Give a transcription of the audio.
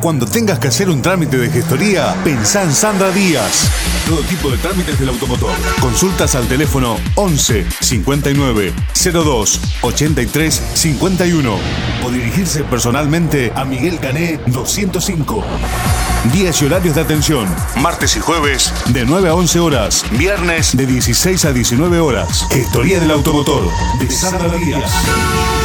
Cuando tengas que hacer un trámite de gestoría, pensá en Sandra Díaz. Todo tipo de trámites del automotor. Consultas al teléfono 11 59 02 83 51 o dirigirse personalmente a Miguel Cané 205. Días y horarios de atención. Martes y jueves de 9 a 11 horas. Viernes de 16 a 19 horas. Gestoría del automotor de Sandra Díaz.